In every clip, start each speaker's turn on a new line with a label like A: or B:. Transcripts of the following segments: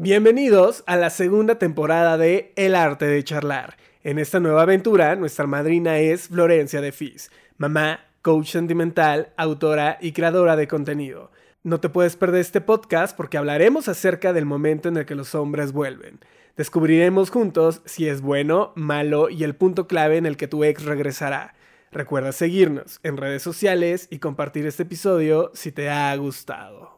A: Bienvenidos a la segunda temporada de El arte de charlar. En esta nueva aventura, nuestra madrina es Florencia de Fis, mamá, coach sentimental, autora y creadora de contenido. No te puedes perder este podcast porque hablaremos acerca del momento en el que los hombres vuelven. Descubriremos juntos si es bueno, malo y el punto clave en el que tu ex regresará. Recuerda seguirnos en redes sociales y compartir este episodio si te ha gustado.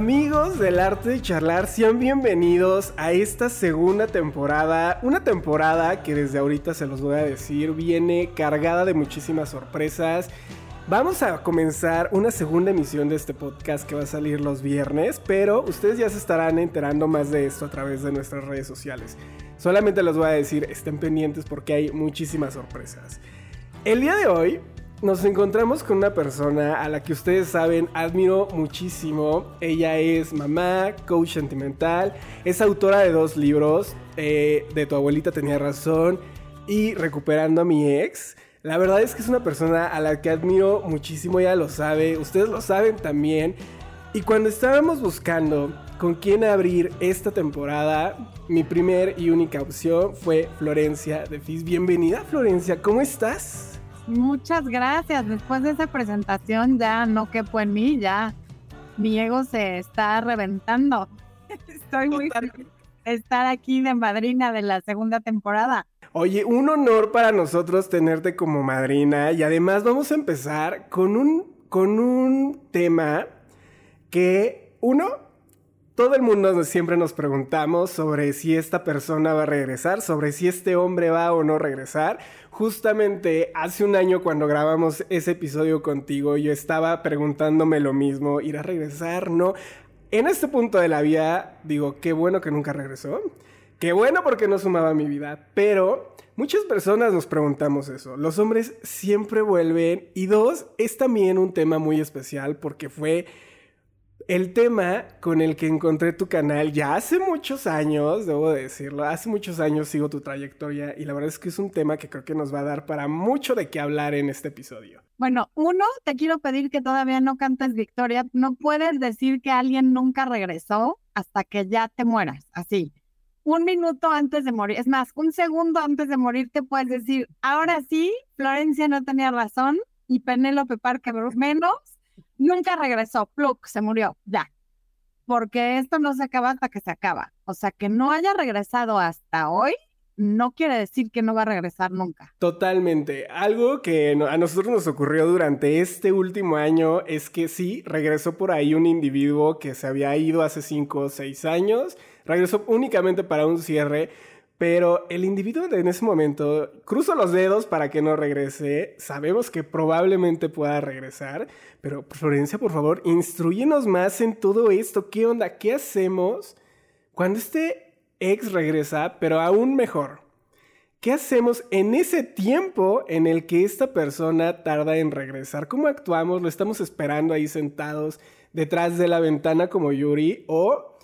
A: Amigos del arte de charlar, sean bienvenidos a esta segunda temporada. Una temporada que desde ahorita se los voy a decir viene cargada de muchísimas sorpresas. Vamos a comenzar una segunda emisión de este podcast que va a salir los viernes, pero ustedes ya se estarán enterando más de esto a través de nuestras redes sociales. Solamente les voy a decir, estén pendientes porque hay muchísimas sorpresas. El día de hoy nos encontramos con una persona a la que ustedes saben admiro muchísimo. Ella es mamá, coach sentimental, es autora de dos libros, eh, de Tu abuelita tenía razón y Recuperando a mi ex. La verdad es que es una persona a la que admiro muchísimo, ella lo sabe, ustedes lo saben también. Y cuando estábamos buscando con quién abrir esta temporada, mi primer y única opción fue Florencia de Fis. Bienvenida Florencia, ¿cómo estás?
B: Muchas gracias. Después de esa presentación ya no quepo en mí, ya mi ego se está reventando. Estoy muy feliz de estar aquí de madrina de la segunda temporada.
A: Oye, un honor para nosotros tenerte como madrina y además vamos a empezar con un, con un tema que uno todo el mundo siempre nos preguntamos sobre si esta persona va a regresar, sobre si este hombre va o no regresar. Justamente hace un año cuando grabamos ese episodio contigo, yo estaba preguntándome lo mismo, ¿irá a regresar? No. En este punto de la vida, digo, qué bueno que nunca regresó. Qué bueno porque no sumaba mi vida. Pero muchas personas nos preguntamos eso. Los hombres siempre vuelven. Y dos, es también un tema muy especial porque fue el tema con el que encontré tu canal ya hace muchos años, debo decirlo, hace muchos años sigo tu trayectoria y la verdad es que es un tema que creo que nos va a dar para mucho de qué hablar en este episodio.
B: Bueno, uno, te quiero pedir que todavía no cantes victoria. No puedes decir que alguien nunca regresó hasta que ya te mueras, así. Un minuto antes de morir, es más, un segundo antes de morir te puedes decir, ahora sí, Florencia no tenía razón y Penélope Parker menos nunca regresó, pluk, se murió, ya. Porque esto no se acaba hasta que se acaba. O sea, que no haya regresado hasta hoy no quiere decir que no va a regresar nunca.
A: Totalmente. Algo que a nosotros nos ocurrió durante este último año es que sí, regresó por ahí un individuo que se había ido hace cinco o seis años, regresó únicamente para un cierre, pero el individuo en ese momento, cruzo los dedos para que no regrese, sabemos que probablemente pueda regresar, pero Florencia, por favor, instruyenos más en todo esto. ¿Qué onda? ¿Qué hacemos cuando este ex regresa, pero aún mejor? ¿Qué hacemos en ese tiempo en el que esta persona tarda en regresar? ¿Cómo actuamos? ¿Lo estamos esperando ahí sentados detrás de la ventana como Yuri? ¿O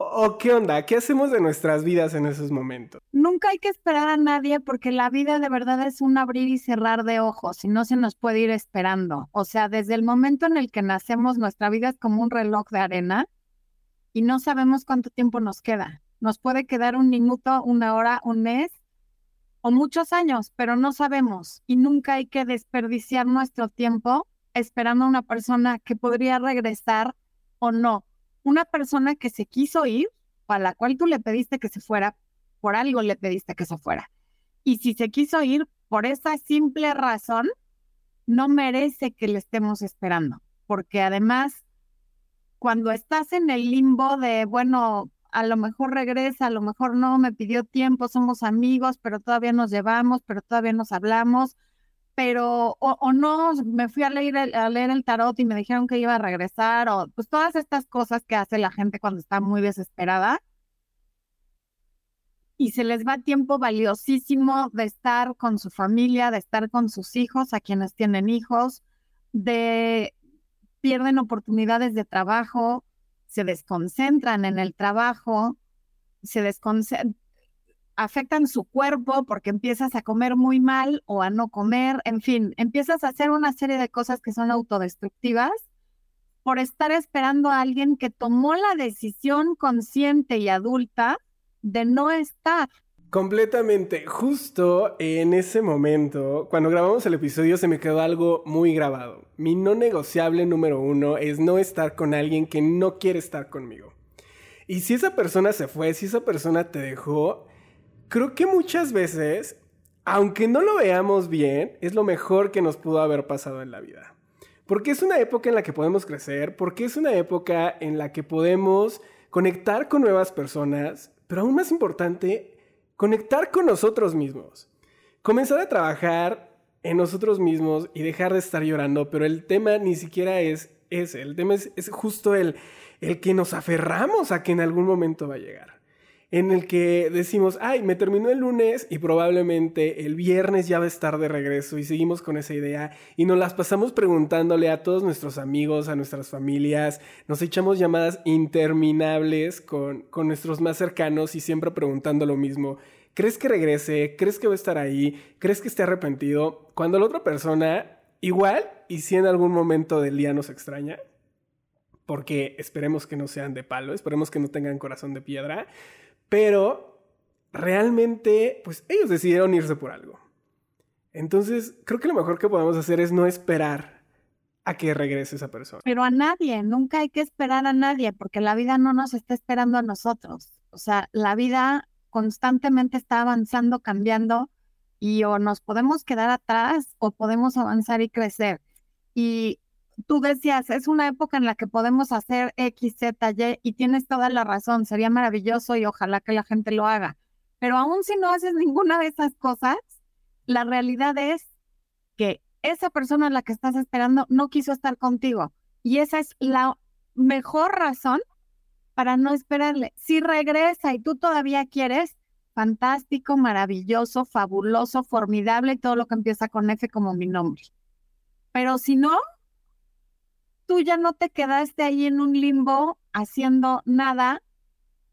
A: ¿O qué onda? ¿Qué hacemos de nuestras vidas en esos momentos?
B: Nunca hay que esperar a nadie porque la vida de verdad es un abrir y cerrar de ojos y no se nos puede ir esperando. O sea, desde el momento en el que nacemos, nuestra vida es como un reloj de arena y no sabemos cuánto tiempo nos queda. Nos puede quedar un minuto, una hora, un mes o muchos años, pero no sabemos y nunca hay que desperdiciar nuestro tiempo esperando a una persona que podría regresar o no una persona que se quiso ir, a la cual tú le pediste que se fuera, por algo le pediste que se fuera. Y si se quiso ir por esa simple razón, no merece que le estemos esperando, porque además, cuando estás en el limbo de, bueno, a lo mejor regresa, a lo mejor no, me pidió tiempo, somos amigos, pero todavía nos llevamos, pero todavía nos hablamos, pero, o, no, me fui a leer, el, a leer el tarot y me dijeron que iba a regresar, o pues todas estas cosas que hace la gente cuando está muy desesperada. Y se les va tiempo valiosísimo de estar con su familia, de estar con sus hijos, a quienes tienen hijos, de pierden oportunidades de trabajo, se desconcentran en el trabajo, se desconcentran, afectan su cuerpo porque empiezas a comer muy mal o a no comer, en fin, empiezas a hacer una serie de cosas que son autodestructivas por estar esperando a alguien que tomó la decisión consciente y adulta de no estar.
A: Completamente. Justo en ese momento, cuando grabamos el episodio, se me quedó algo muy grabado. Mi no negociable número uno es no estar con alguien que no quiere estar conmigo. Y si esa persona se fue, si esa persona te dejó, creo que muchas veces, aunque no lo veamos bien, es lo mejor que nos pudo haber pasado en la vida. Porque es una época en la que podemos crecer, porque es una época en la que podemos conectar con nuevas personas, pero aún más importante, conectar con nosotros mismos. Comenzar a trabajar en nosotros mismos y dejar de estar llorando, pero el tema ni siquiera es ese, el tema es, justo el, el que nos aferramos a que en algún momento va a llegar en el que decimos, ay, me terminó el lunes y probablemente el viernes ya va a estar de regreso y seguimos con esa idea y nos las pasamos preguntándole a todos nuestros amigos, a nuestras familias, nos echamos llamadas interminables con, con nuestros más cercanos y siempre preguntando lo mismo. ¿Crees que regrese? ¿Crees que va a estar ahí? ¿Crees que esté arrepentido? Cuando la otra persona, igual, y si en algún momento del día nos extraña, porque esperemos que no sean de palo, esperemos que no tengan corazón de piedra, pero realmente, pues ellos decidieron irse por algo. Entonces, creo que lo mejor que podemos hacer es no esperar a que regrese esa persona.
B: Pero a nadie, nunca hay que esperar a nadie, porque la vida no nos está esperando a nosotros. O sea, la vida constantemente está avanzando, cambiando, y o nos podemos quedar atrás o podemos avanzar y crecer. Y tú decías, es una época en la que podemos hacer X, Z, Y, y tienes toda la razón, sería maravilloso y ojalá que la gente lo haga. Pero aún si no haces ninguna de esas cosas, la realidad es que esa persona a la que estás esperando no quiso estar contigo. Y esa es la mejor razón para no esperarle. Si regresa y tú todavía quieres, fantástico, maravilloso, fabuloso, formidable, todo lo que empieza con F como mi nombre. Pero si no, tú ya no te quedaste ahí en un limbo haciendo nada,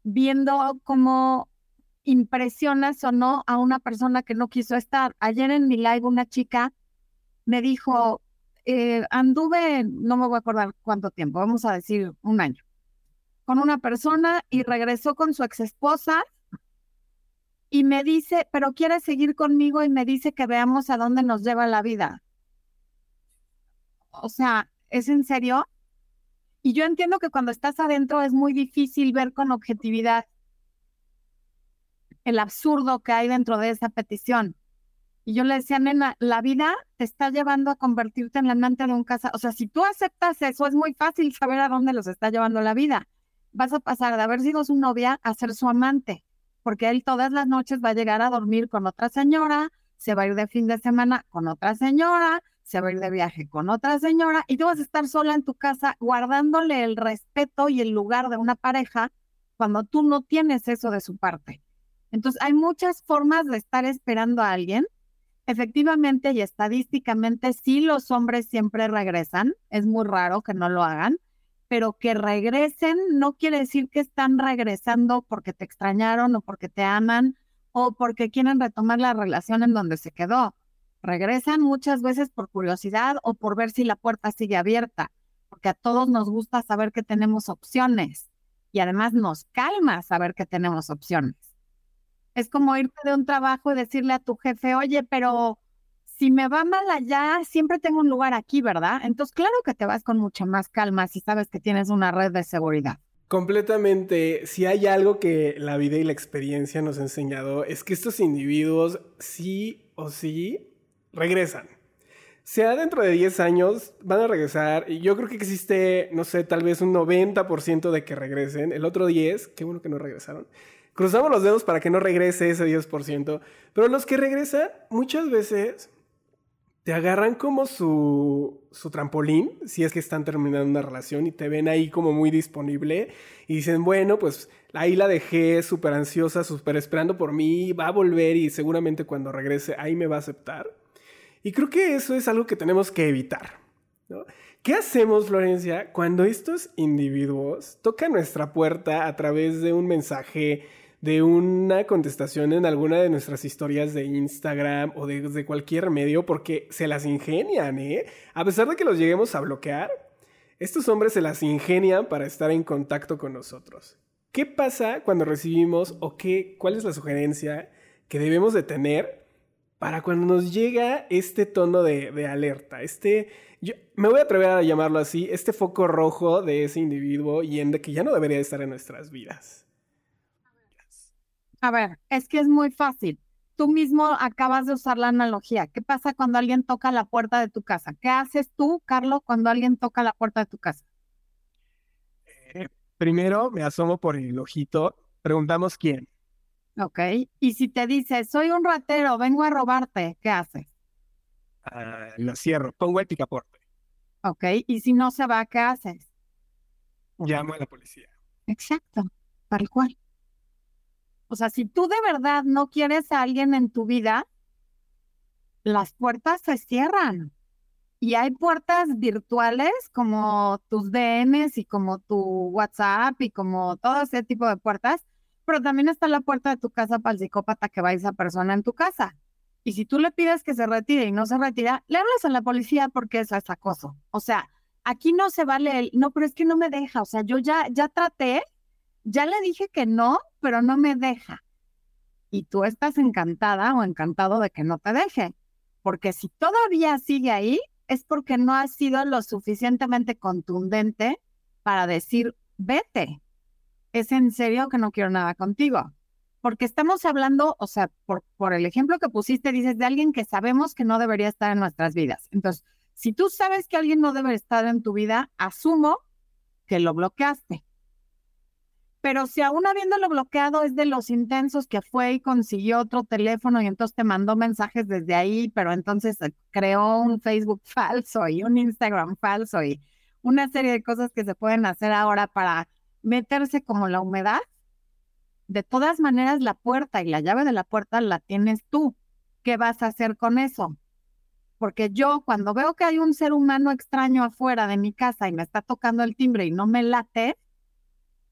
B: viendo cómo impresionas o no a una persona que no quiso estar. Ayer en mi live una chica me dijo, eh, anduve, no me voy a acordar cuánto tiempo, vamos a decir un año, con una persona y regresó con su ex esposa y me dice, pero quiere seguir conmigo y me dice que veamos a dónde nos lleva la vida. O sea, ¿es en serio? Y yo entiendo que cuando estás adentro es muy difícil ver con objetividad el absurdo que hay dentro de esa petición. Y yo le decía, nena, la vida te está llevando a convertirte en la amante de un casa. O sea, si tú aceptas eso, es muy fácil saber a dónde los está llevando la vida. Vas a pasar de haber sido su novia a ser su amante, porque él todas las noches va a llegar a dormir con otra señora, se va a ir de fin de semana con otra señora, se va a ir de viaje con otra señora y tú vas a estar sola en tu casa guardándole el respeto y el lugar de una pareja cuando tú no tienes eso de su parte. Entonces, hay muchas formas de estar esperando a alguien. Efectivamente y estadísticamente, sí los hombres siempre regresan. Es muy raro que no lo hagan, pero que regresen no quiere decir que están regresando porque te extrañaron o porque te aman o porque quieren retomar la relación en donde se quedó regresan muchas veces por curiosidad o por ver si la puerta sigue abierta, porque a todos nos gusta saber que tenemos opciones y además nos calma saber que tenemos opciones. Es como irte de un trabajo y decirle a tu jefe, oye, pero si me va mal allá, siempre tengo un lugar aquí, ¿verdad? Entonces, claro que te vas con mucha más calma si sabes que tienes una red de seguridad.
A: Completamente. Si hay algo que la vida y la experiencia nos ha enseñado, es que estos individuos sí o sí regresan. sea dentro de 10 años, van a regresar. Y yo creo que existe, no sé, tal vez un 90% de que regresen. El otro 10, qué bueno que no regresaron. Cruzamos los dedos para que no regrese ese 10%. Pero los que regresan, muchas veces te agarran como su, su trampolín, si es que están terminando una relación y te ven ahí como muy disponible y dicen, bueno, pues ahí la dejé súper ansiosa, súper esperando por mí, va a volver y seguramente cuando regrese ahí me va a aceptar. Y creo que eso es algo que tenemos que evitar. ¿Qué hacemos, Florencia, cuando estos individuos tocan nuestra puerta a través de un mensaje, de una contestación en alguna de nuestras historias de Instagram o de, cualquier medio? Porque se las ingenian, ¿eh? A pesar de que los lleguemos a bloquear, estos hombres se las ingenian para estar en contacto con nosotros. ¿Qué pasa cuando recibimos o qué, cuál es la sugerencia que debemos de tener para cuando nos llega este tono de, alerta, este, yo me voy a atrever a llamarlo así, este foco rojo de ese individuo y en de que ya no debería estar en nuestras vidas.
B: A ver, es que es muy fácil. Tú mismo acabas de usar la analogía. ¿Qué pasa cuando alguien toca la puerta de tu casa? ¿Qué haces tú, Carlos, cuando alguien toca la puerta de tu casa?
A: Eh, primero me asomo por el ojito, preguntamos quién.
B: Ok. Y si te dice, soy un ratero, vengo a robarte, ¿qué haces?
A: Ah, lo cierro, pongo el picaporte.
B: Ok. Y si no se va, ¿qué haces?
A: Llamo a la policía.
B: Exacto, tal cual. O sea, si tú de verdad no quieres a alguien en tu vida, las puertas se cierran. Y hay puertas virtuales como tus DMs y como tu WhatsApp y como todo ese tipo de puertas pero también está la puerta de tu casa para el psicópata que va a esa persona en tu casa. Y si tú le pides que se retire y no se retira, le hablas a la policía porque es acoso. O sea, aquí no se vale el, no, pero es que no me deja. O sea, yo ya, ya traté, ya le dije que no, pero no me deja. Y tú estás encantada o encantado de que no te deje. Porque si todavía sigue ahí, es porque no has sido lo suficientemente contundente para decir, vete, es en serio que no quiero nada contigo. Porque estamos hablando, o sea, por, por el ejemplo que pusiste, dices de alguien que sabemos que no debería estar en nuestras vidas. Entonces, si tú sabes que alguien no debe estar en tu vida, asumo que lo bloqueaste. Pero si aún habiéndolo bloqueado es de los intensos que fue y consiguió otro teléfono y entonces te mandó mensajes desde ahí, pero entonces eh, creó un Facebook falso y un Instagram falso y una serie de cosas que se pueden hacer ahora para meterse como la humedad, de todas maneras la puerta y la llave de la puerta la tienes tú. ¿Qué vas a hacer con eso? Porque yo cuando veo que hay un ser humano extraño afuera de mi casa y me está tocando el timbre y no me late,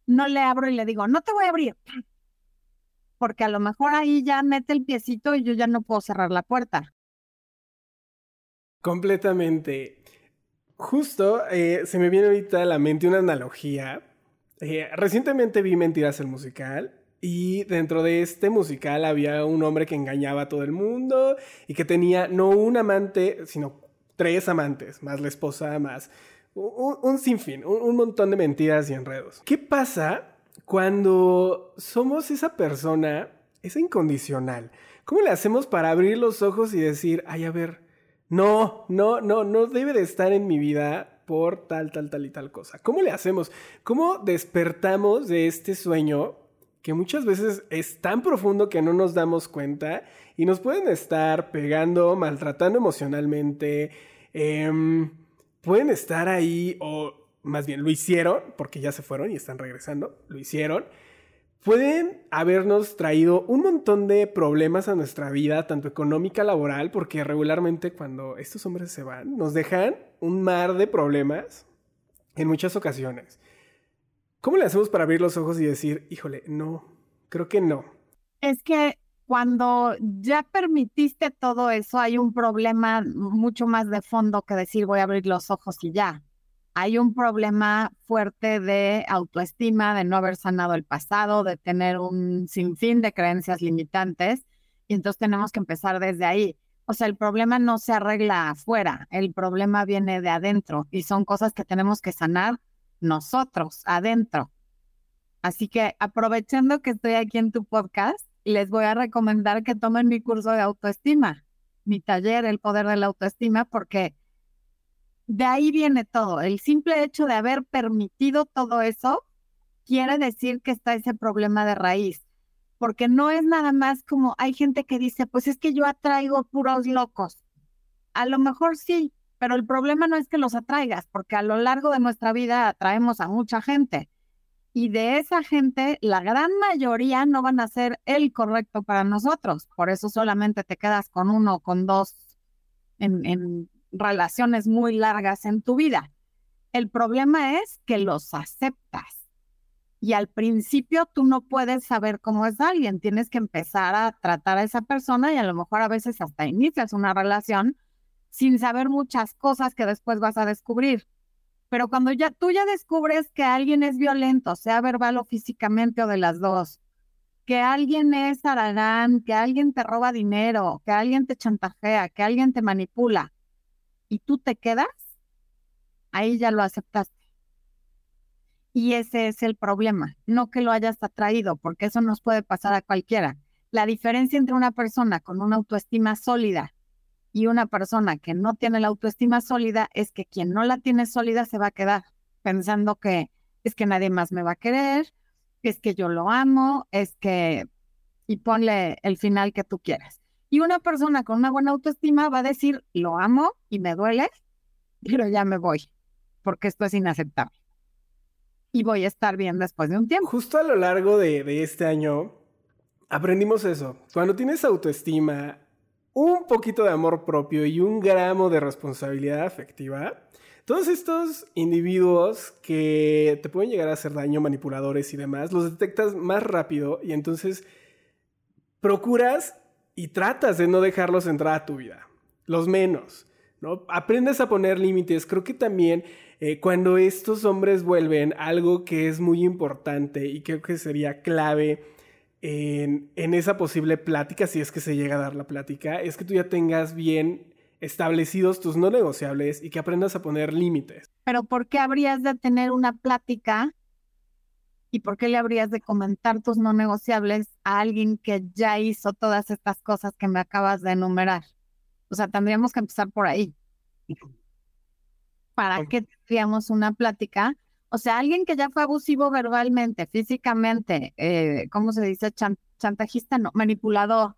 B: no le abro y le digo, no te voy a abrir. Porque a lo mejor ahí ya mete el piecito y yo ya no puedo cerrar la puerta.
A: Completamente. Justo eh, se me viene ahorita a la mente una analogía eh, recientemente vi Mentiras el musical y dentro de este musical había un hombre que engañaba a todo el mundo y que tenía no un amante, sino tres amantes, más la esposa, más un, sinfín, un, un montón de mentiras y enredos. ¿Qué pasa cuando somos esa persona, esa incondicional? ¿Cómo le hacemos para abrir los ojos y decir, ay, a ver, no, no, no, no debe de estar en mi vida por tal, tal, tal y tal cosa. ¿Cómo le hacemos? ¿Cómo despertamos de este sueño que muchas veces es tan profundo que no nos damos cuenta y nos pueden estar pegando, maltratando emocionalmente, em, pueden estar ahí o más bien lo hicieron porque ya se fueron y están regresando, lo hicieron pueden habernos traído un montón de problemas a nuestra vida, tanto económica, laboral, porque regularmente cuando estos hombres se van, nos dejan un mar de problemas en muchas ocasiones. ¿Cómo le hacemos para abrir los ojos y decir, híjole, no, creo que no?
B: Es que cuando ya permitiste todo eso, hay un problema mucho más de fondo que decir voy a abrir los ojos y ya hay un problema fuerte de autoestima, de no haber sanado el pasado, de tener un sinfín de creencias limitantes, y entonces tenemos que empezar desde ahí. O sea, el problema no se arregla afuera, el problema viene de adentro y son cosas que tenemos que sanar nosotros, adentro. Así que aprovechando que estoy aquí en tu podcast, les voy a recomendar que tomen mi curso de autoestima mi taller, El Poder de la Autoestima, porque de ahí viene todo. El simple hecho de haber permitido todo eso quiere decir que está ese problema de raíz. Porque no es nada más como hay gente que dice, pues es que yo atraigo puros locos. A lo mejor sí, pero el problema no es que los atraigas, porque a lo largo de nuestra vida atraemos a mucha gente. Y de esa gente, la gran mayoría no van a ser el correcto para nosotros. Por eso solamente te quedas con uno o con dos en, en relaciones muy largas en tu vida. El problema es que los aceptas. Y al principio tú no puedes saber cómo es alguien. Tienes que empezar a tratar a esa persona y a lo mejor a veces hasta inicias una relación sin saber muchas cosas que después vas a descubrir. Pero cuando ya tú ya descubres que alguien es violento, sea verbal o físicamente o de las dos, que alguien es aragán, que alguien te roba dinero, que alguien te chantajea, que alguien te manipula, y tú te quedas, ahí ya lo aceptaste. Y ese es el problema, no que lo hayas atraído, porque eso nos puede pasar a cualquiera. La diferencia entre una persona con una autoestima sólida y una persona que no tiene la autoestima sólida es que quien no la tiene sólida se va a quedar pensando que es que nadie más me va a querer, es que yo lo amo, es que... y ponle el final que tú quieras. Y una persona con una buena autoestima va a decir, lo amo y me duele, pero ya me voy, porque esto es inaceptable. Y voy a estar bien después de un tiempo.
A: Justo a lo largo de, este año, aprendimos eso. Cuando tienes autoestima, un poquito de amor propio y un gramo de responsabilidad afectiva, todos estos individuos que te pueden llegar a hacer daño, manipuladores y demás, los detectas más rápido y entonces procuras y tratas de no dejarlos entrar a tu vida, los menos, ¿no? Aprendes a poner límites. Creo que también eh, cuando estos hombres vuelven, algo que es muy importante y creo que sería clave en, en esa posible plática, si es que se llega a dar la plática, es que tú ya tengas bien establecidos tus no negociables y que aprendas a poner límites.
B: Pero ¿por qué habrías de tener una plática ¿Y por qué le habrías de comentar tus no negociables a alguien que ya hizo todas estas cosas que me acabas de enumerar? O sea, tendríamos que empezar por ahí. ¿Para qué tendríamos una plática? O sea, alguien que ya fue abusivo verbalmente, físicamente, eh, ¿cómo se dice? chantajista, no, manipulador,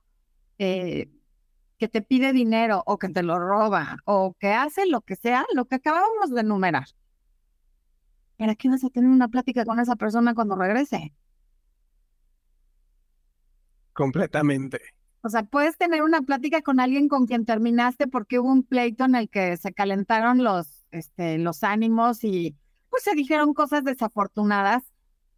B: eh, que te pide dinero o que te lo roba o que hace lo que sea, lo que acabamos de enumerar. ¿Para qué vas a tener una plática con esa persona cuando regrese?
A: Completamente.
B: O sea, puedes tener una plática con alguien con quien terminaste porque hubo un pleito en el que se calentaron los, este, los ánimos y pues se dijeron cosas desafortunadas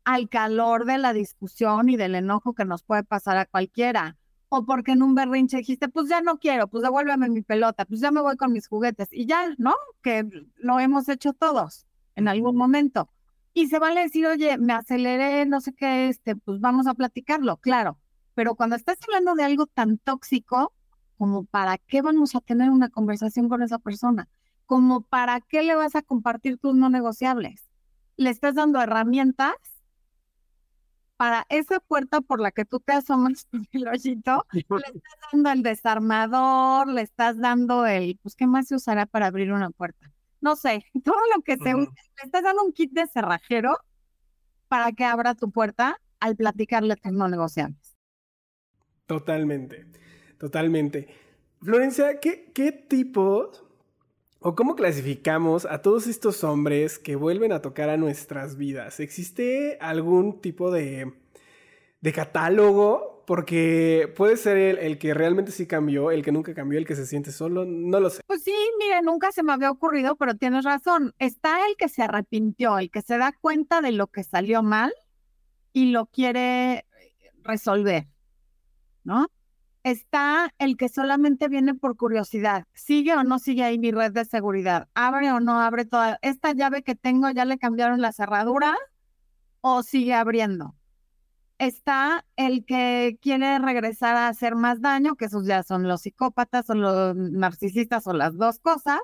B: al calor de la discusión y del enojo que nos puede pasar a cualquiera. O porque en un berrinche dijiste, pues ya no quiero, pues devuélveme mi pelota, pues ya me voy con mis juguetes. Y ya, ¿no? Que lo hemos hecho todos en algún momento. Y se vale decir, oye, me aceleré, no sé qué, este, pues vamos a platicarlo, claro. Pero cuando estás hablando de algo tan tóxico, como para qué vamos a tener una conversación con esa persona, como para qué le vas a compartir tus no negociables. Le estás dando herramientas para esa puerta por la que tú te asomas el hoyito, le estás dando el desarmador, le estás dando el, pues, ¿qué más se usará para abrir una puerta? No sé, todo lo que se usa. Le estás dando un kit de cerrajero para que abra tu puerta al platicarle tus no negociables.
A: Totalmente, totalmente. Florencia, ¿qué, qué tipos o cómo clasificamos a todos estos hombres que vuelven a tocar a nuestras vidas? ¿Existe algún tipo de, de catálogo porque puede ser el, que realmente sí cambió, el que nunca cambió, el que se siente solo, no lo sé.
B: Pues sí, mire, nunca se me había ocurrido, pero tienes razón. Está el que se arrepintió, el que se da cuenta de lo que salió mal y lo quiere resolver, ¿no? Está el que solamente viene por curiosidad. ¿Sigue o no sigue ahí mi red de seguridad? ¿Abre o no abre toda? ¿Esta llave que tengo ya le cambiaron la cerradura o sigue abriendo? Está el que quiere regresar a hacer más daño, que esos ya son los psicópatas o los narcisistas o las dos cosas.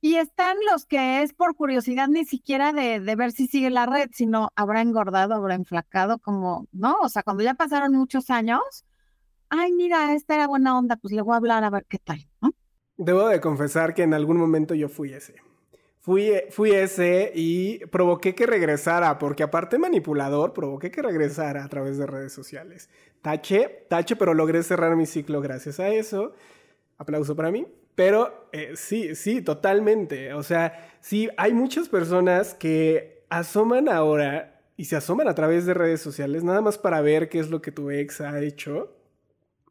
B: Y están los que es por curiosidad ni siquiera de, de, ver si sigue la red, sino habrá engordado, habrá enflacado, como, ¿no? O sea, cuando ya pasaron muchos años, ay, mira, esta era buena onda, pues le voy a hablar a ver qué tal, ¿no?
A: Debo de confesar que en algún momento yo fui ese. Fui, fui ese y provoqué que regresara, porque aparte manipulador, provoqué que regresara a través de redes sociales. Tache, tache, pero logré cerrar mi ciclo gracias a eso. Aplauso para mí. Pero eh, sí, sí, totalmente. O sea, sí, hay muchas personas que asoman ahora y se asoman a través de redes sociales nada más para ver qué es lo que tu ex ha hecho.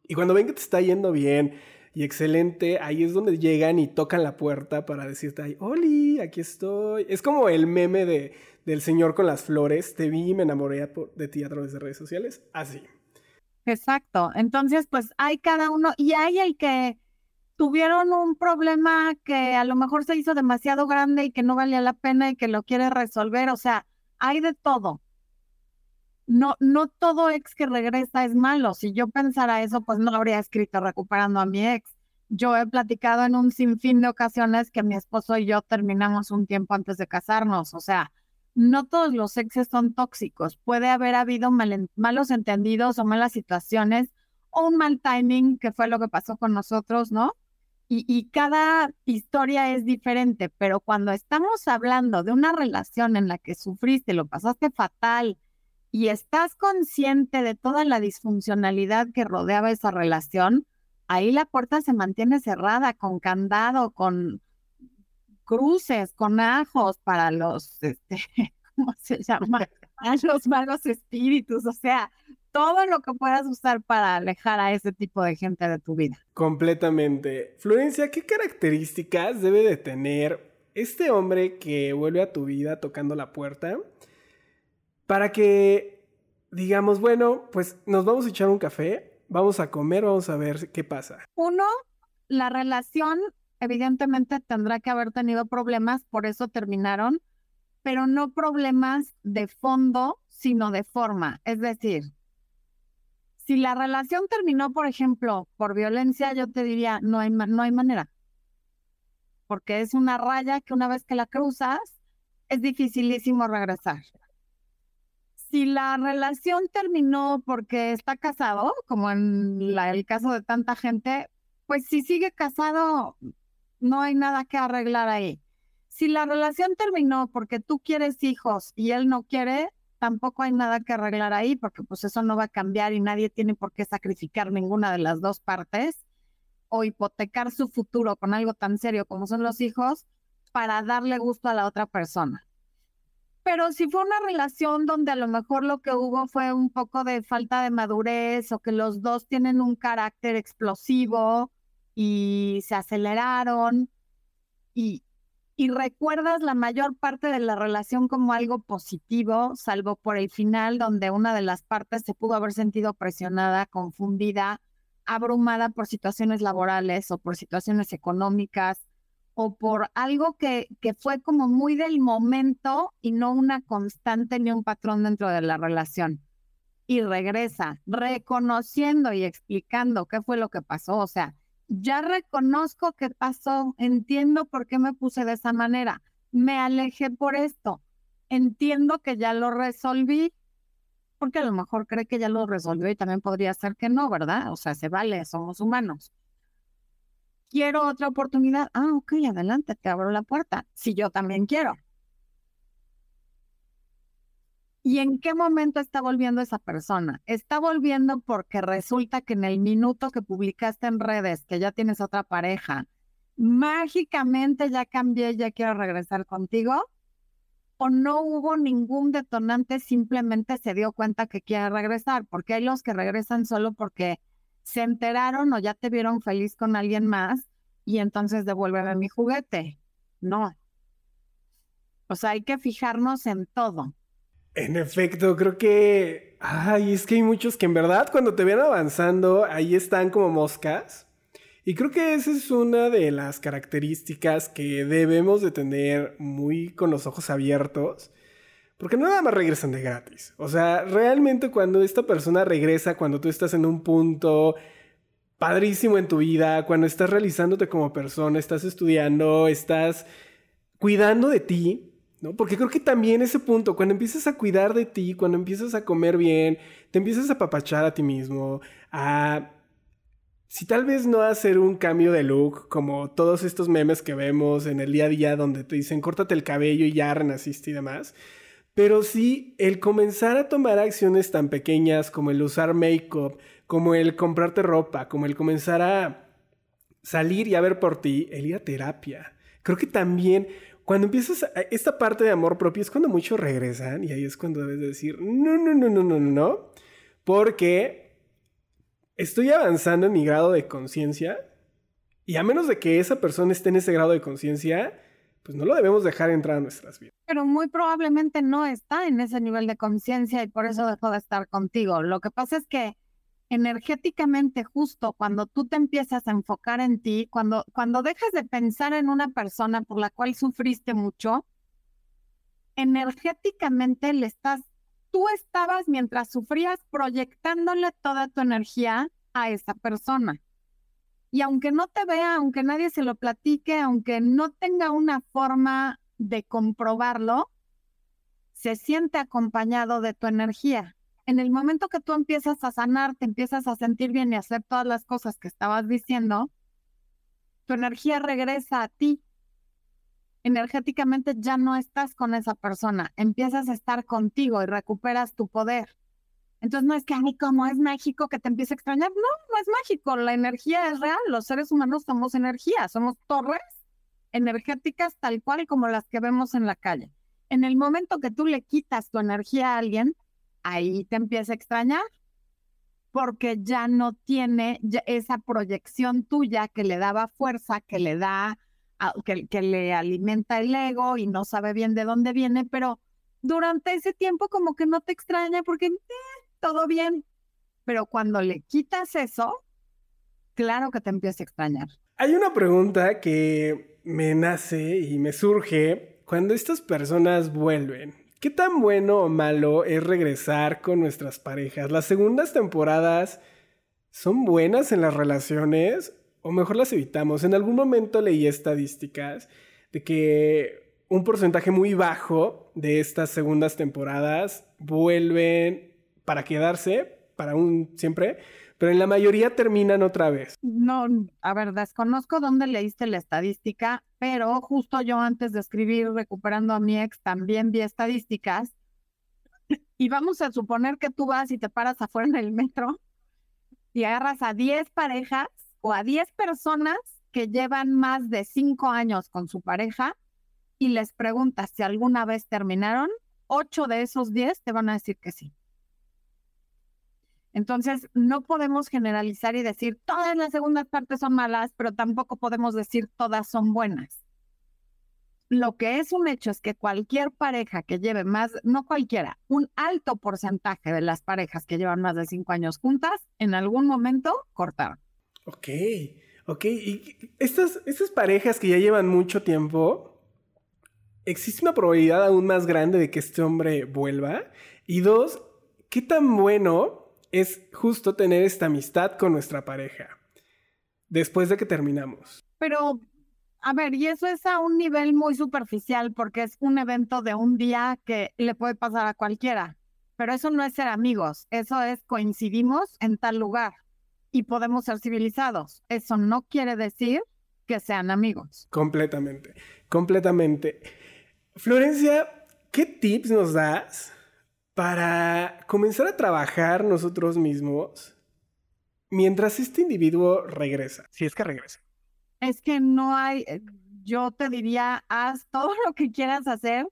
A: Y cuando ven que te está yendo bien, y excelente, ahí es donde llegan y tocan la puerta para decirte, ay, Oli, aquí estoy. Es como el meme de, del señor con las flores, te vi y me enamoré de ti a través de redes sociales, así.
B: Exacto, entonces pues hay cada uno y hay el que tuvieron un problema que a lo mejor se hizo demasiado grande y que no valía la pena y que lo quiere resolver, o sea, hay de todo. No, no todo ex que regresa es malo. Si yo pensara eso, pues no habría escrito recuperando a mi ex. Yo he platicado en un sinfín de ocasiones que mi esposo y yo terminamos un tiempo antes de casarnos. O sea, no todos los exes son tóxicos. Puede haber habido malos entendidos o malas situaciones o un mal timing, que fue lo que pasó con nosotros, ¿no? Y, y, cada historia es diferente, pero cuando estamos hablando de una relación en la que sufriste, lo pasaste fatal y estás consciente de toda la disfuncionalidad que rodeaba esa relación, ahí la puerta se mantiene cerrada con candado, con cruces, con ajos para los, este, ¿cómo se llama? los malos espíritus, o sea, todo lo que puedas usar para alejar a ese tipo de gente de tu vida.
A: Completamente. Florencia, ¿qué características debe de tener este hombre que vuelve a tu vida tocando la puerta? Para que digamos, bueno, pues nos vamos a echar un café, vamos a comer, vamos a ver qué pasa.
B: Uno, la relación evidentemente tendrá que haber tenido problemas, por eso terminaron, pero no problemas de fondo, sino de forma. Es decir, si la relación terminó, por ejemplo, por violencia, yo te diría, no hay, no hay manera. Porque es una raya que una vez que la cruzas, es dificilísimo regresar si la relación terminó porque está casado, como en el caso de tanta gente, pues si sigue casado, no hay nada que arreglar ahí. Si la relación terminó porque tú quieres hijos y él no quiere, tampoco hay nada que arreglar ahí porque pues eso no va a cambiar y nadie tiene por qué sacrificar ninguna de las dos partes o hipotecar su futuro con algo tan serio como son los hijos para darle gusto a la otra persona. Pero si fue una relación donde a lo mejor lo que hubo fue un poco de falta de madurez o que los dos tienen un carácter explosivo y se aceleraron. Y, y recuerdas la mayor parte de la relación como algo positivo, salvo por el final donde una de las partes se pudo haber sentido presionada, confundida, abrumada por situaciones laborales o por situaciones económicas o por algo que, que fue como muy del momento y no una constante ni un patrón dentro de la relación. Y regresa reconociendo y explicando qué fue lo que pasó. O sea, ya reconozco qué pasó, entiendo por qué me puse de esa manera, me alejé por esto, entiendo que ya lo resolví, porque a lo mejor cree que ya lo resolvió y también podría ser que no, ¿verdad? O sea, se vale, somos humanos quiero otra oportunidad. Ah, ok, adelante, te abro la puerta. Si yo también quiero. ¿Y en qué momento está volviendo esa persona? Está volviendo porque resulta que en el minuto que publicaste en redes que ya tienes otra pareja, mágicamente ya cambié, ya quiero regresar contigo. O no hubo ningún detonante, simplemente se dio cuenta que quiere regresar, porque hay los que regresan solo porque se enteraron o ya te vieron feliz con alguien más y entonces devuélveme mi juguete. No. O sea, hay que fijarnos en todo.
A: En efecto, creo que. Ay, es que hay muchos que en verdad cuando te ven avanzando, ahí están como moscas. Y creo que esa es una de las características que debemos de tener muy con los ojos abiertos porque nada más regresan de gratis. O sea, realmente cuando esta persona regresa, cuando tú estás en un punto padrísimo en tu vida, cuando estás realizándote como persona, estás estudiando, estás cuidando de ti, ¿no? Porque creo que también ese punto, cuando empiezas a cuidar de ti, cuando empiezas a comer bien, te empiezas a papachar a ti mismo, a si tal vez no hacer un cambio de look, como todos estos memes que vemos en el día a día donde te dicen córtate el cabello y ya renaciste y demás, pero sí el comenzar a tomar acciones tan pequeñas como el usar make-up, como el comprarte ropa, como el comenzar a salir y a ver por ti, el ir a terapia. Creo que también cuando empiezas a, esta parte de amor propio es cuando muchos regresan y ahí es cuando debes decir, no, no, no, no, no, no, porque estoy avanzando en mi grado de conciencia y a menos de que esa persona esté en ese grado de conciencia, pues no lo debemos dejar entrar a nuestras vidas.
B: Pero muy probablemente no está en ese nivel de conciencia y por eso dejó de estar contigo. Lo que pasa es que energéticamente justo cuando tú te empiezas a enfocar en ti, cuando, cuando dejas de pensar en una persona por la cual sufriste mucho, energéticamente le estás, tú estabas mientras sufrías proyectándole toda tu energía a esa persona. Y aunque no te vea, aunque nadie se lo platique, aunque no tenga una forma de comprobarlo, se siente acompañado de tu energía en el momento que tú empiezas a sanar, te empiezas a sentir bien y hacer todas las cosas que estabas diciendo, tu energía regresa a ti. Energéticamente ya no estás con esa persona, empiezas a estar contigo y recuperas tu poder. Entonces no es que, ay, como es mágico que te empiece a extrañar. No, no es mágico, la energía es real, los seres humanos somos energía, somos torres energéticas tal cual como las que vemos en la calle. En el momento que tú le quitas tu energía a alguien, ahí te empieza a extrañar porque ya no tiene esa proyección tuya que le daba fuerza, que le da, que, que, le alimenta el ego y no sabe bien de dónde viene, pero durante ese tiempo como que no te extraña porque eh, todo bien, pero cuando le quitas eso, claro que te empieza a extrañar.
A: Hay una pregunta que me nace y me surge cuando estas personas vuelven. ¿Qué tan bueno o malo es regresar con nuestras parejas? ¿Las segundas temporadas son buenas en las relaciones o mejor las evitamos? En algún momento leí estadísticas de que un porcentaje muy bajo de estas segundas temporadas vuelven para quedarse, para un siempre, pero en la mayoría terminan otra vez.
B: No, a ver, desconozco dónde leíste la estadística, pero justo yo antes de escribir Recuperando a mi ex también vi estadísticas. Y vamos a suponer que tú vas y te paras afuera en el metro y agarras a 10 parejas o a 10 personas que llevan más de 5 años con su pareja y les preguntas si alguna vez terminaron, 8 de esos 10 te van a decir que sí. Entonces, no podemos generalizar y decir todas las segundas partes son malas, pero tampoco podemos decir todas son buenas. Lo que es un hecho es que cualquier pareja que lleve más, no cualquiera, un alto porcentaje de las parejas que llevan más de cinco años juntas, en algún momento cortaron.
A: Ok, ok. Y estas, estas parejas que ya llevan mucho tiempo, ¿existe una probabilidad aún más grande de que este hombre vuelva? Y dos, ¿qué tan bueno es justo tener esta amistad con nuestra pareja después de que terminamos.
B: Pero, a ver, y eso es a un nivel muy superficial porque es un evento de un día que le puede pasar a cualquiera. Pero eso no es ser amigos, eso es coincidimos en tal lugar y podemos ser civilizados. Eso no quiere decir que sean amigos.
A: Completamente, completamente. Florencia, ¿qué tips nos das para comenzar a trabajar nosotros mismos mientras este individuo regresa, si es que regresa.
B: Es que no hay, eh, yo te diría, haz todo lo que quieras hacer,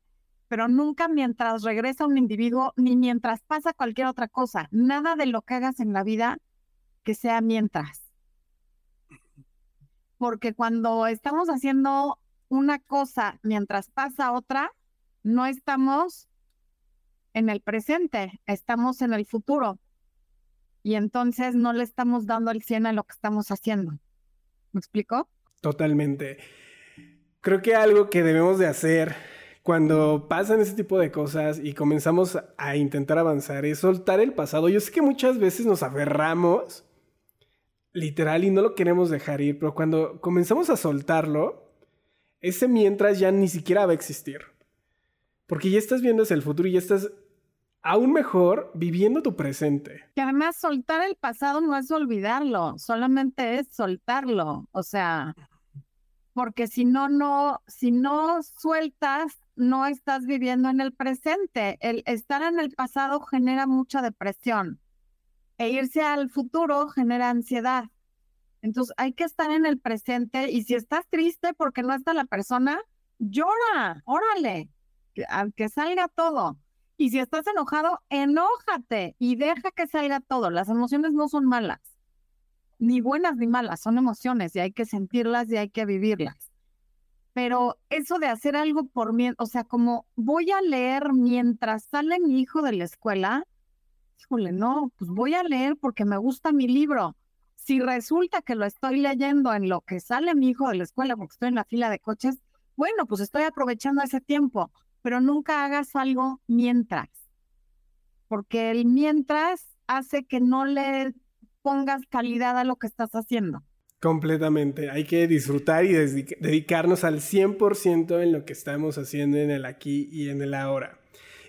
B: pero nunca mientras regresa un individuo, ni mientras pasa cualquier otra cosa. Nada de lo que hagas en la vida que sea mientras. Porque cuando estamos haciendo una cosa mientras pasa otra, no estamos en el presente, estamos en el futuro. Y entonces no le estamos dando el 100 a lo que estamos haciendo. ¿Me explico?
A: Totalmente. Creo que algo que debemos de hacer cuando pasan ese tipo de cosas y comenzamos a intentar avanzar es soltar el pasado. Yo sé que muchas veces nos aferramos literal y no lo queremos dejar ir, pero cuando comenzamos a soltarlo, ese mientras ya ni siquiera va a existir. Porque ya estás viendo hacia el futuro y ya estás aún mejor viviendo tu presente.
B: Que además soltar el pasado no es olvidarlo, solamente es soltarlo. O sea, porque si no, no, si no sueltas, no estás viviendo en el presente. El estar en el pasado genera mucha depresión e irse al futuro genera ansiedad. Entonces hay que estar en el presente y si estás triste porque no está la persona, llora, órale, que, que salga todo. Y si estás enojado, enójate y deja que salga todo. Las emociones no son malas, ni buenas ni malas, son emociones y hay que sentirlas y hay que vivirlas. Pero eso de hacer algo por mí, o sea, como voy a leer mientras sale mi hijo de la escuela, híjole, no, pues voy a leer porque me gusta mi libro. Si resulta que lo estoy leyendo en lo que sale mi hijo de la escuela porque estoy en la fila de coches, bueno, pues estoy aprovechando ese tiempo pero nunca hagas algo mientras, porque el mientras hace que no le pongas calidad a lo que estás haciendo.
A: Completamente, hay que disfrutar y dedicarnos al 100% en lo que estamos haciendo en el aquí y en el ahora.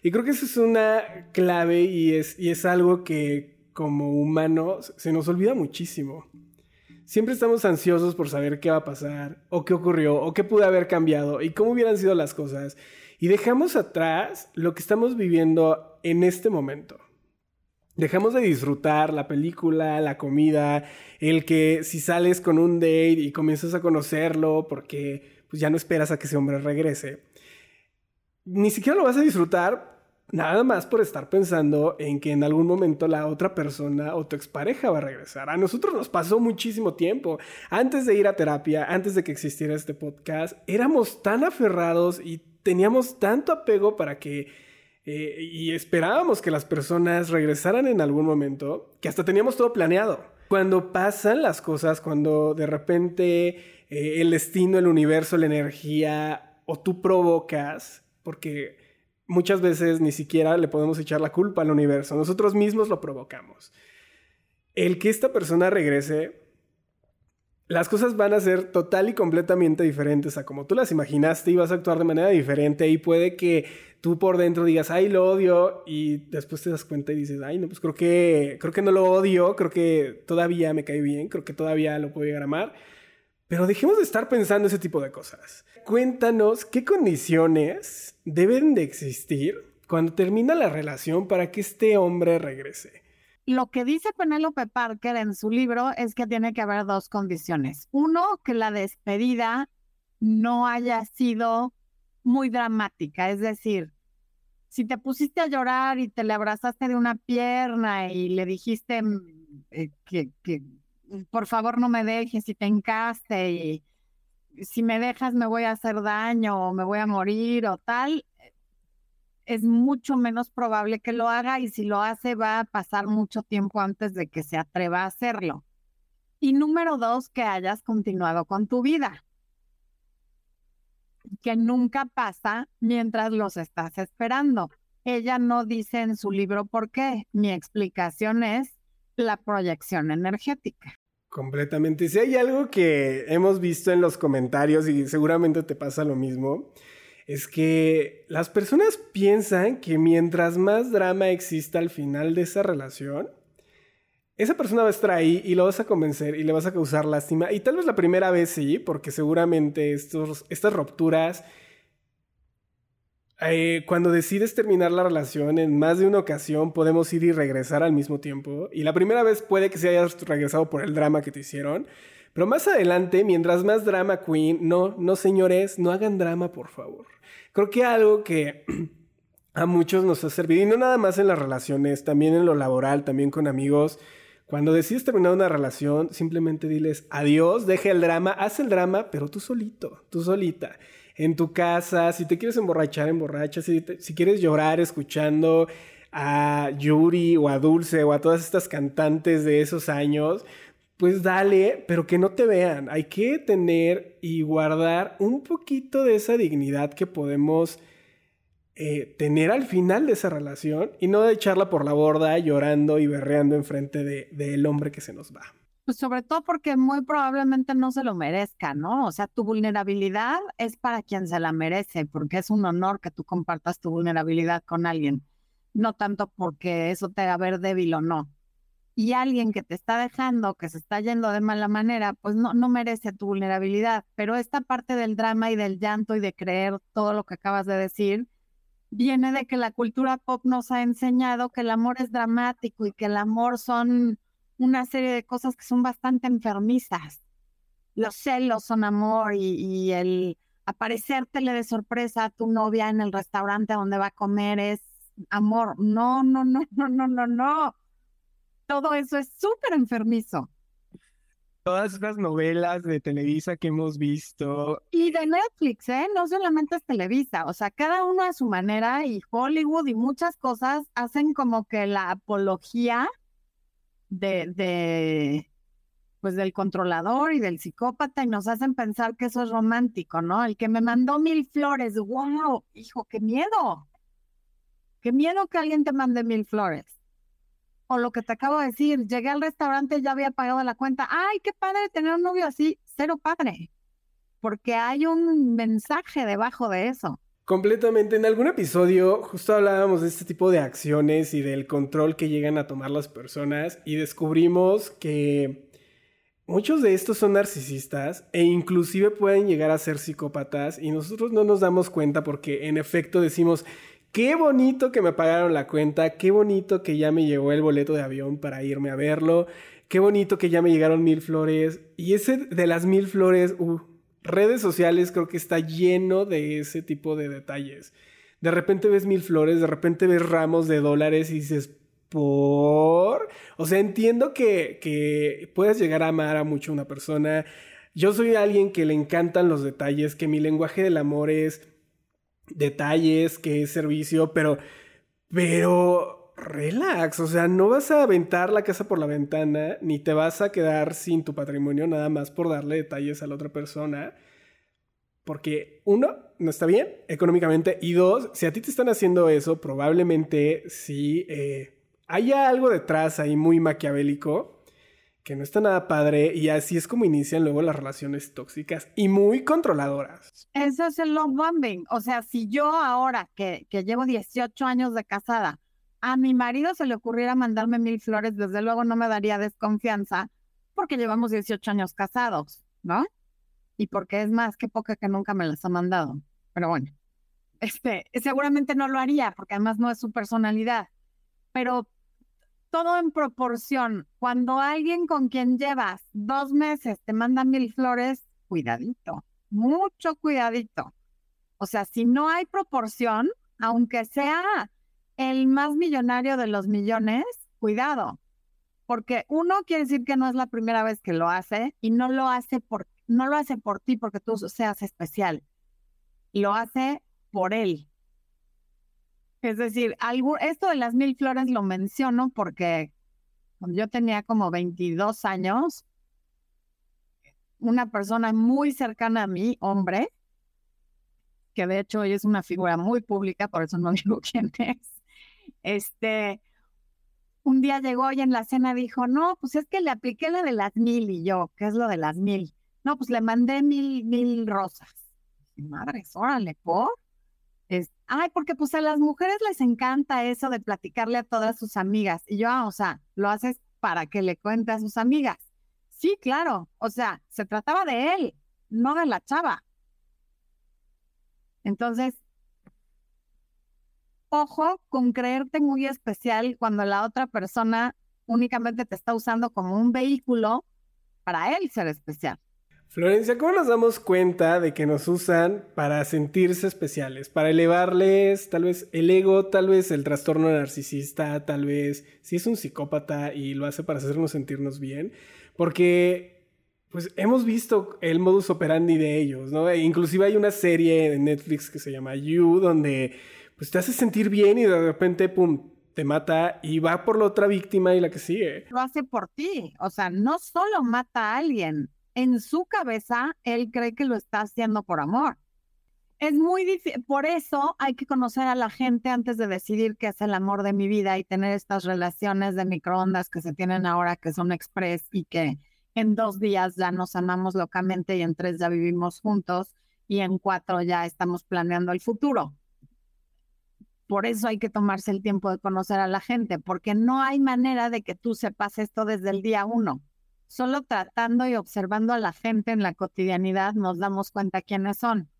A: Y creo que eso es una clave y es, y es algo que como humanos se nos olvida muchísimo. Siempre estamos ansiosos por saber qué va a pasar, o qué ocurrió, o qué pudo haber cambiado, y cómo hubieran sido las cosas y dejamos atrás lo que estamos viviendo en este momento. Dejamos de disfrutar la película, la comida, el que si sales con un date y comienzas a conocerlo porque pues ya no esperas a que ese hombre regrese. Ni siquiera lo vas a disfrutar nada más por estar pensando en que en algún momento la otra persona o tu expareja va a regresar. A nosotros nos pasó muchísimo tiempo. Antes de ir a terapia, antes de que existiera este podcast, éramos tan aferrados y teníamos tanto apego para que eh, y esperábamos que las personas regresaran en algún momento, que hasta teníamos todo planeado. Cuando pasan las cosas, cuando de repente eh, el destino, el universo, la energía, o tú provocas, porque muchas veces ni siquiera le podemos echar la culpa al universo, nosotros mismos lo provocamos. El que esta persona regrese las cosas van a ser total y completamente diferentes a como tú las imaginaste y vas a actuar de manera diferente y puede que tú por dentro digas, ay, lo odio y después te das cuenta y dices, ay, no, pues creo que, creo que no lo odio, creo que todavía me cae bien, creo que todavía lo puedo llegar. Pero dejemos de estar pensando ese tipo de cosas. Cuéntanos qué condiciones deben de existir cuando termina la relación para que este hombre regrese.
B: Lo que dice Penélope Parker en su libro es que tiene que haber dos condiciones. Uno, que la despedida no haya sido muy dramática, es decir, si te pusiste a llorar y te le abrazaste de una pierna y le dijiste mm, eh, que, que, por favor no me dejes y te encaste y si me dejas me voy a hacer daño o me voy a morir o tal, es mucho menos probable que lo haga y si lo hace va a pasar mucho tiempo antes de que se atreva a hacerlo. Y número dos, que hayas continuado con tu vida, que nunca pasa mientras los estás esperando. Ella no dice en su libro por qué. Mi explicación es la proyección energética.
A: Completamente. Si hay algo que hemos visto en los comentarios y seguramente te pasa lo mismo, es que las personas piensan que mientras más drama exista al final de esa relación, esa persona va a estar ahí y lo vas a convencer y le vas a causar lástima. Y tal vez la primera vez sí, porque seguramente estos, estas rupturas, eh, cuando decides terminar la relación en más de una ocasión, podemos ir y regresar al mismo tiempo. Y la primera vez puede que se hayas regresado por el drama que te hicieron. Pero más adelante, mientras más drama queen, no, no señores, no hagan drama, por favor. Creo que algo que a muchos nos ha servido, y no nada más en las relaciones, también en lo laboral, también con amigos, cuando decides terminar una relación, simplemente diles adiós, deja el drama, haz el drama, pero tú solito, tú solita. En tu casa, si te quieres emborrachar, emborracha, si, si quieres llorar escuchando a Yuri o a Dulce o a todas estas cantantes de esos años, pues dale, pero que no te vean. Hay que tener y guardar un poquito de esa dignidad que podemos eh, tener al final de esa relación y no echarla por la borda llorando y berreando enfrente del de, hombre que se nos va.
B: Pues sobre todo porque muy probablemente no se lo merezca, ¿no? O sea, tu vulnerabilidad es para quien se la merece, porque es un honor que tú compartas tu vulnerabilidad con alguien. no tanto porque eso te haga ver débil o no. Y alguien que te está dejando, que se está yendo de mala manera, pues no, no merece tu vulnerabilidad. Pero esta parte del drama y del llanto y de creer todo lo que acabas de decir, viene de que la cultura pop nos ha enseñado que el amor es dramático y que el amor son una serie de cosas que son bastante enfermizas. Los celos son amor y, y el aparecértele de sorpresa a tu novia en el restaurante donde va a comer es amor. No, no, no, no, no, no, no. Todo eso es súper enfermizo.
A: Todas esas novelas de Televisa que hemos visto.
B: Y de Netflix, ¿eh? No solamente es Televisa, o sea, cada uno a su manera y Hollywood y muchas cosas hacen como que la apología de, de, pues del controlador y del psicópata y nos hacen pensar que eso es romántico, ¿no? El que me mandó mil flores, wow, hijo, qué miedo. Qué miedo que alguien te mande mil flores. Lo que te acabo de decir, llegué al restaurante ya había pagado la cuenta. Ay, qué padre tener un novio así. Cero padre. Porque hay un mensaje debajo de eso.
A: Completamente. En algún episodio justo hablábamos de este tipo de acciones y del control que llegan a tomar las personas y descubrimos que muchos de estos son narcisistas e inclusive pueden llegar a ser psicópatas y nosotros no nos damos cuenta porque en efecto decimos, Qué bonito que me pagaron la cuenta, qué bonito que ya me llegó el boleto de avión para irme a verlo, qué bonito que ya me llegaron mil flores. Y ese de las mil flores, uh, redes sociales creo que está lleno de ese tipo de detalles. De repente ves mil flores, de repente ves ramos de dólares y dices, ¿por? O sea, entiendo que, que puedes llegar a amar a mucho a una persona. Yo soy alguien que le encantan los detalles, que mi lenguaje del amor es detalles, que es servicio, pero, pero, relax, o sea, no vas a aventar la casa por la ventana, ni te vas a quedar sin tu patrimonio nada más por darle detalles a la otra persona. Porque uno, no está bien económicamente. Y dos, si a ti te están haciendo eso, probablemente sí eh, haya algo detrás ahí muy maquiavélico que no está nada padre y así es como inician luego las relaciones tóxicas y muy controladoras.
B: Eso es el love bombing. O sea, si yo ahora que, que llevo 18 años de casada, a mi marido se le ocurriera mandarme mil flores, desde luego no me daría desconfianza porque llevamos 18 años casados, ¿no? Y porque es más que poca que nunca me las ha mandado. Pero bueno, este, seguramente no lo haría porque además no es su personalidad. Pero todo en proporción. Cuando alguien con quien llevas dos meses te manda mil flores, cuidadito, mucho cuidadito. O sea, si no hay proporción, aunque sea el más millonario de los millones, cuidado. Porque uno quiere decir que no es la primera vez que lo hace y no lo hace por, no lo hace por ti porque tú seas especial. Lo hace por él, es decir, algo, esto de las mil flores lo menciono porque cuando yo tenía como 22 años, una persona muy cercana a mí, hombre, que de hecho es una figura muy pública, por eso no digo quién es, este, un día llegó y en la cena dijo, no, pues es que le apliqué la de las mil y yo, ¿qué es lo de las mil? No, pues le mandé mil, mil rosas. Madre, órale, ¿por? Es, ay, porque pues a las mujeres les encanta eso de platicarle a todas sus amigas. Y yo, ah, o sea, lo haces para que le cuente a sus amigas. Sí, claro. O sea, se trataba de él, no de la chava. Entonces, ojo con creerte muy especial cuando la otra persona únicamente te está usando como un vehículo para él ser especial.
A: Florencia, ¿cómo nos damos cuenta de que nos usan para sentirse especiales? Para elevarles tal vez el ego, tal vez el trastorno narcisista, tal vez si es un psicópata y lo hace para hacernos sentirnos bien. Porque pues hemos visto el modus operandi de ellos, ¿no? E inclusive hay una serie de Netflix que se llama You, donde pues te hace sentir bien y de repente, pum, te mata y va por la otra víctima y la que sigue.
B: Lo hace por ti, o sea, no solo mata a alguien, en su cabeza él cree que lo está haciendo por amor. Es muy difícil, por eso hay que conocer a la gente antes de decidir qué es el amor de mi vida y tener estas relaciones de microondas que se tienen ahora, que son express y que en dos días ya nos amamos locamente y en tres ya vivimos juntos y en cuatro ya estamos planeando el futuro. Por eso hay que tomarse el tiempo de conocer a la gente, porque no hay manera de que tú sepas esto desde el día uno. Solo tratando y observando a la gente en la cotidianidad nos damos cuenta quiénes son.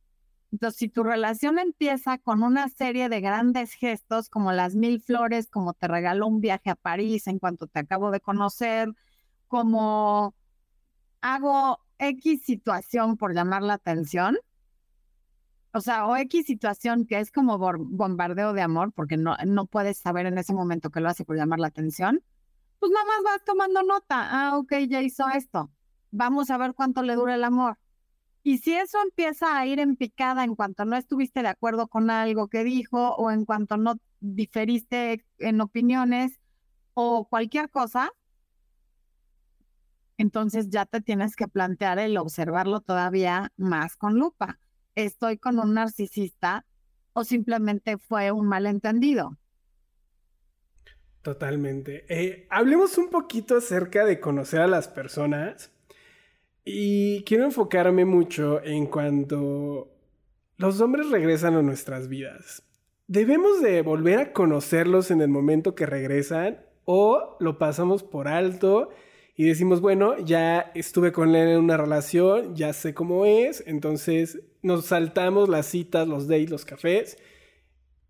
B: Entonces, si tu relación empieza con una serie de grandes gestos como las mil flores, como te regaló un viaje a París en cuanto te acabo de conocer, como hago X situación por llamar la atención, o sea, o X situación que es como bombardeo de amor, porque no, no puedes saber en ese momento que lo hace por llamar la atención, pues nada más vas tomando nota. Ah, ok, ya hizo esto. Vamos a ver cuánto le dura el amor. Y si eso empieza a ir en picada en cuanto no estuviste de acuerdo con algo que dijo o en cuanto no diferiste en opiniones o cualquier cosa, entonces ya te tienes que plantear el observarlo todavía más con lupa. ¿Estoy con un narcisista o simplemente fue un malentendido?
A: Totalmente. Eh, hablemos un poquito acerca de conocer a las personas y quiero enfocarme mucho en cuando los hombres regresan a nuestras vidas. ¿Debemos de volver a conocerlos en el momento que regresan o lo pasamos por alto y decimos, bueno, ya estuve con él en una relación, ya sé cómo es, entonces nos saltamos las citas, los dates, los cafés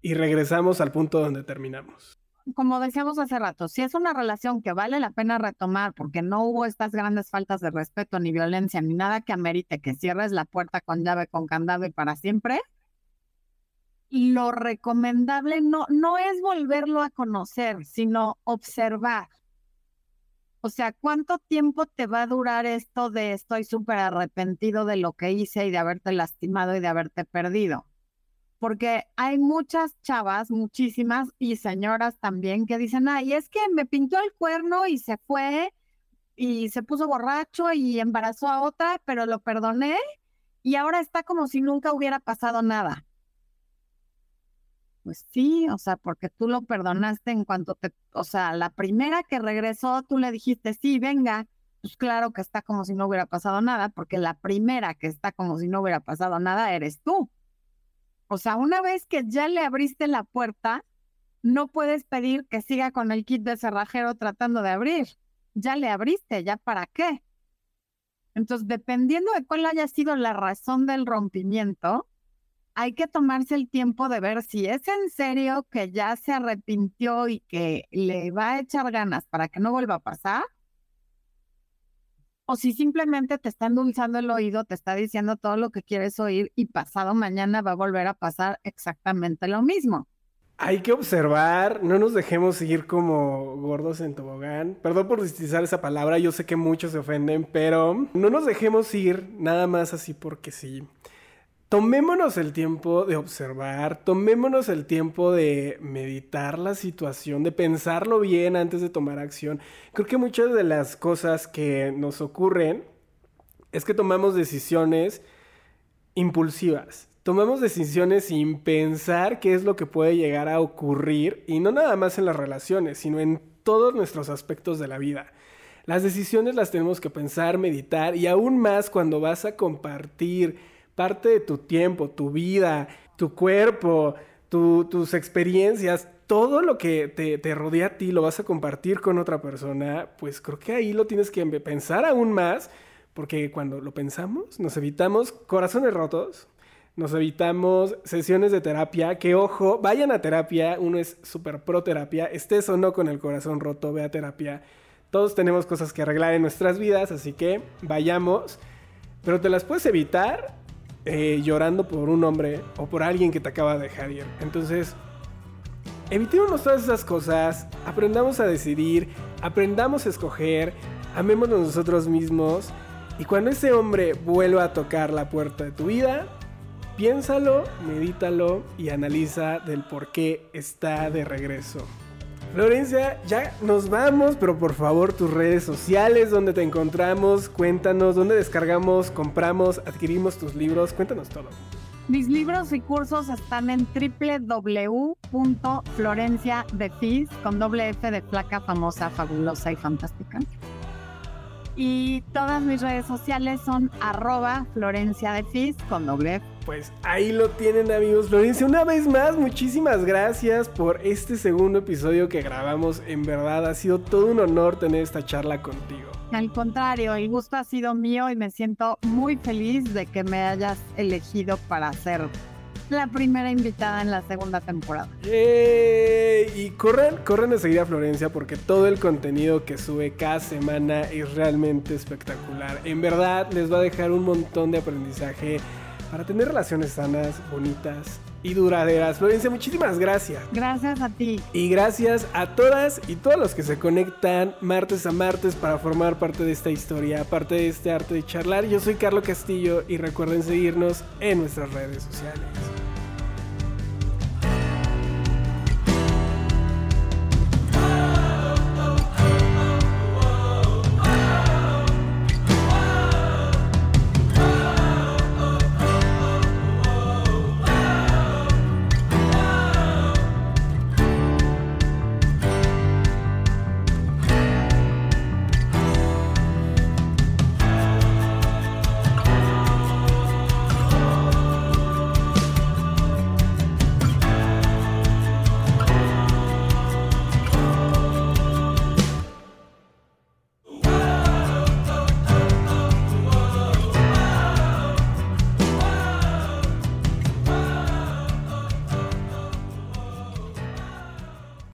A: y regresamos al punto donde terminamos?
B: Como decíamos hace rato, si es una relación que vale la pena retomar porque no hubo estas grandes faltas de respeto ni violencia ni nada que amerite que cierres la puerta con llave, con candado y para siempre, lo recomendable no, no es volverlo a conocer, sino observar. O sea, ¿cuánto tiempo te va a durar esto de estoy súper arrepentido de lo que hice y de haberte lastimado y de haberte perdido? Porque hay muchas chavas, muchísimas, y señoras también que dicen, ay, es que me pintó el cuerno y se fue y se puso borracho y embarazó a otra, pero lo perdoné y ahora está como si nunca hubiera pasado nada. Pues sí, o sea, porque tú lo perdonaste en cuanto te, o sea, la primera que regresó, tú le dijiste, sí, venga, pues claro que está como si no hubiera pasado nada, porque la primera que está como si no hubiera pasado nada eres tú. O sea, una vez que ya le abriste la puerta, no puedes pedir que siga con el kit de cerrajero tratando de abrir. Ya le abriste, ¿ya para qué? Entonces, dependiendo de cuál haya sido la razón del rompimiento, hay que tomarse el tiempo de ver si es en serio que ya se arrepintió y que le va a echar ganas para que no vuelva a pasar, o si simplemente te está endulzando el oído, te está diciendo todo lo que quieres oír y pasado mañana va a volver a pasar exactamente lo mismo.
A: Hay que observar, no nos dejemos ir como gordos en tobogán. Perdón por utilizar esa palabra, yo sé que muchos se ofenden, pero no nos dejemos ir nada más así porque sí tomémonos el tiempo de observar, tomémonos el tiempo de meditar la situación, de pensarlo bien antes de tomar acción. Creo que muchas de las cosas que nos ocurren es que tomamos decisiones impulsivas. Tomamos decisiones sin pensar qué es lo que puede llegar a ocurrir y no nada más en las relaciones, sino en todos nuestros aspectos de la vida. Las decisiones las tenemos que pensar, meditar y aún más cuando vas a compartir parte de tu tiempo, tu vida, tu cuerpo, tus experiencias, todo lo que te, rodea a ti lo vas a compartir con otra persona, pues creo que ahí lo tienes que pensar aún más, porque cuando lo pensamos nos evitamos corazones rotos, nos evitamos sesiones de terapia, que ojo, vayan a terapia, uno es súper pro terapia, estés o no con el corazón roto, ve a terapia. Todos tenemos cosas que arreglar en nuestras vidas, así que vayamos, pero te las puedes evitar eh, llorando por un hombre o por alguien que te acaba de dejar. Entonces, evitemos todas esas cosas, aprendamos a decidir, aprendamos a escoger, amémonos nosotros mismos y cuando ese hombre vuelva a tocar la puerta de tu vida, piénsalo, medítalo y analiza del por qué está de regreso. Florencia, ya nos vamos, pero por favor tus redes sociales, donde te encontramos, cuéntanos, dónde descargamos, compramos, adquirimos tus libros, cuéntanos todo.
B: Mis libros y cursos están en www.florenciadefis con doble F de placa famosa, fabulosa y fantástica. Y todas mis redes sociales son arroba Florencia de Fis con doble
A: Pues ahí lo tienen amigos. Florencia, una vez más, muchísimas gracias por este segundo episodio que grabamos. En verdad ha sido todo un honor tener esta charla contigo.
B: Al contrario, el gusto ha sido mío y me siento muy feliz de que me hayas elegido para ser la primera invitada en la segunda temporada.
A: Y corren, corren a seguir a Florencia porque todo el contenido que sube cada semana es realmente espectacular. En verdad les va a dejar un montón de aprendizaje para tener relaciones sanas, bonitas y duraderas. Florencia, muchísimas gracias.
B: Gracias a ti.
A: Y gracias a todas y todos los que se conectan martes a martes para formar parte de esta historia, parte de este arte de charlar. Yo soy Carlos Castillo y recuerden seguirnos en nuestras redes sociales.